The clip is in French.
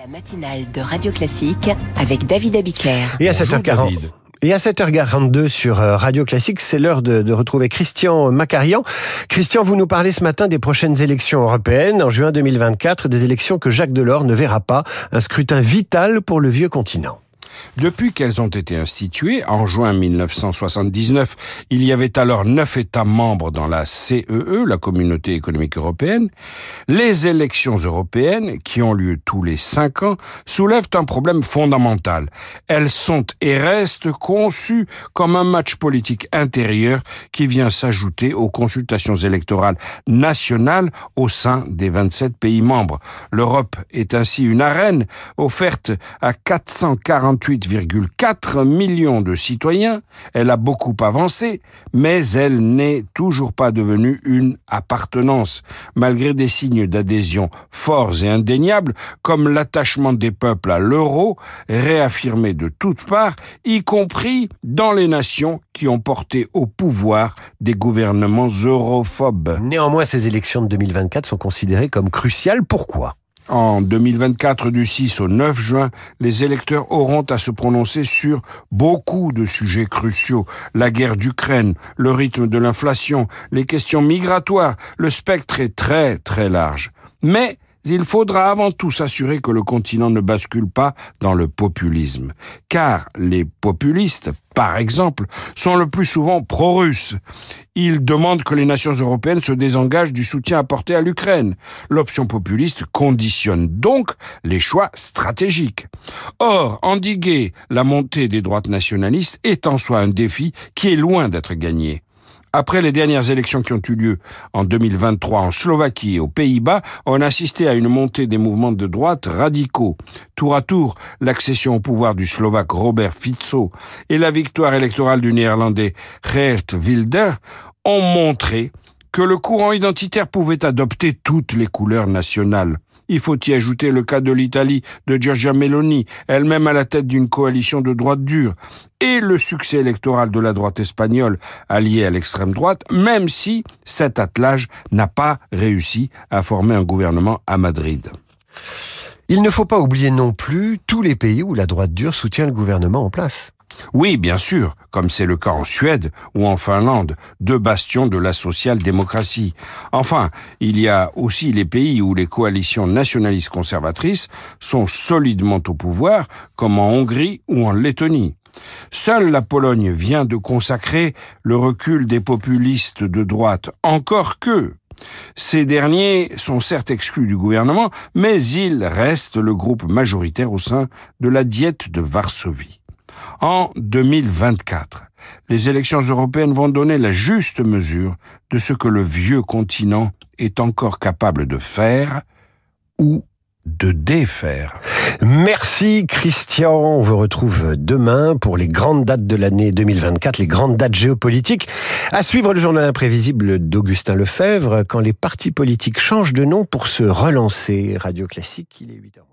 La matinale de Radio Classique avec David Abiker. Et à Bonjour, 7h40. David. Et à 7h42 sur euh, Radio Classique, c'est l'heure de, de retrouver Christian Macarian. Christian, vous nous parlez ce matin des prochaines élections européennes en juin 2024, des élections que Jacques Delors ne verra pas, un scrutin vital pour le vieux continent. Depuis qu'elles ont été instituées, en juin 1979, il y avait alors neuf États membres dans la CEE, la Communauté économique européenne. Les élections européennes, qui ont lieu tous les cinq ans, soulèvent un problème fondamental. Elles sont et restent conçues comme un match politique intérieur qui vient s'ajouter aux consultations électorales nationales au sein des 27 pays membres. L'Europe est ainsi une arène offerte à 448,4 millions de citoyens. Elle a beaucoup avancé, mais elle n'est toujours pas devenue une appartenance, malgré des signes d'adhésion forts et indéniables, comme l'attachement des peuples à l'euro, réaffirmé de toutes parts, y compris dans les nations qui ont porté au pouvoir des gouvernements europhobes. Néanmoins, ces élections de 2024 sont considérées comme cruciales. Pourquoi? En 2024, du 6 au 9 juin, les électeurs auront à se prononcer sur beaucoup de sujets cruciaux. La guerre d'Ukraine, le rythme de l'inflation, les questions migratoires. Le spectre est très très large. Mais il faudra avant tout s'assurer que le continent ne bascule pas dans le populisme. Car les populistes, par exemple, sont le plus souvent pro-russes. Ils demandent que les nations européennes se désengagent du soutien apporté à l'Ukraine. L'option populiste conditionne donc les choix stratégiques. Or, endiguer la montée des droites nationalistes est en soi un défi qui est loin d'être gagné. Après les dernières élections qui ont eu lieu en 2023 en Slovaquie et aux Pays-Bas, on a assisté à une montée des mouvements de droite radicaux. Tour à tour, l'accession au pouvoir du Slovaque Robert Fico et la victoire électorale du Néerlandais Geert Wilder ont montré que le courant identitaire pouvait adopter toutes les couleurs nationales. Il faut y ajouter le cas de l'Italie de Giorgia Meloni, elle-même à la tête d'une coalition de droite dure, et le succès électoral de la droite espagnole alliée à l'extrême droite, même si cet attelage n'a pas réussi à former un gouvernement à Madrid. Il ne faut pas oublier non plus tous les pays où la droite dure soutient le gouvernement en place. Oui, bien sûr, comme c'est le cas en Suède ou en Finlande, deux bastions de la social-démocratie. Enfin, il y a aussi les pays où les coalitions nationalistes conservatrices sont solidement au pouvoir, comme en Hongrie ou en Lettonie. Seule la Pologne vient de consacrer le recul des populistes de droite, encore que ces derniers sont certes exclus du gouvernement, mais ils restent le groupe majoritaire au sein de la diète de Varsovie. En 2024, les élections européennes vont donner la juste mesure de ce que le vieux continent est encore capable de faire ou de défaire. Merci Christian. On vous retrouve demain pour les grandes dates de l'année 2024, les grandes dates géopolitiques. À suivre le journal imprévisible d'Augustin Lefebvre quand les partis politiques changent de nom pour se relancer. Radio Classique, il est 8h.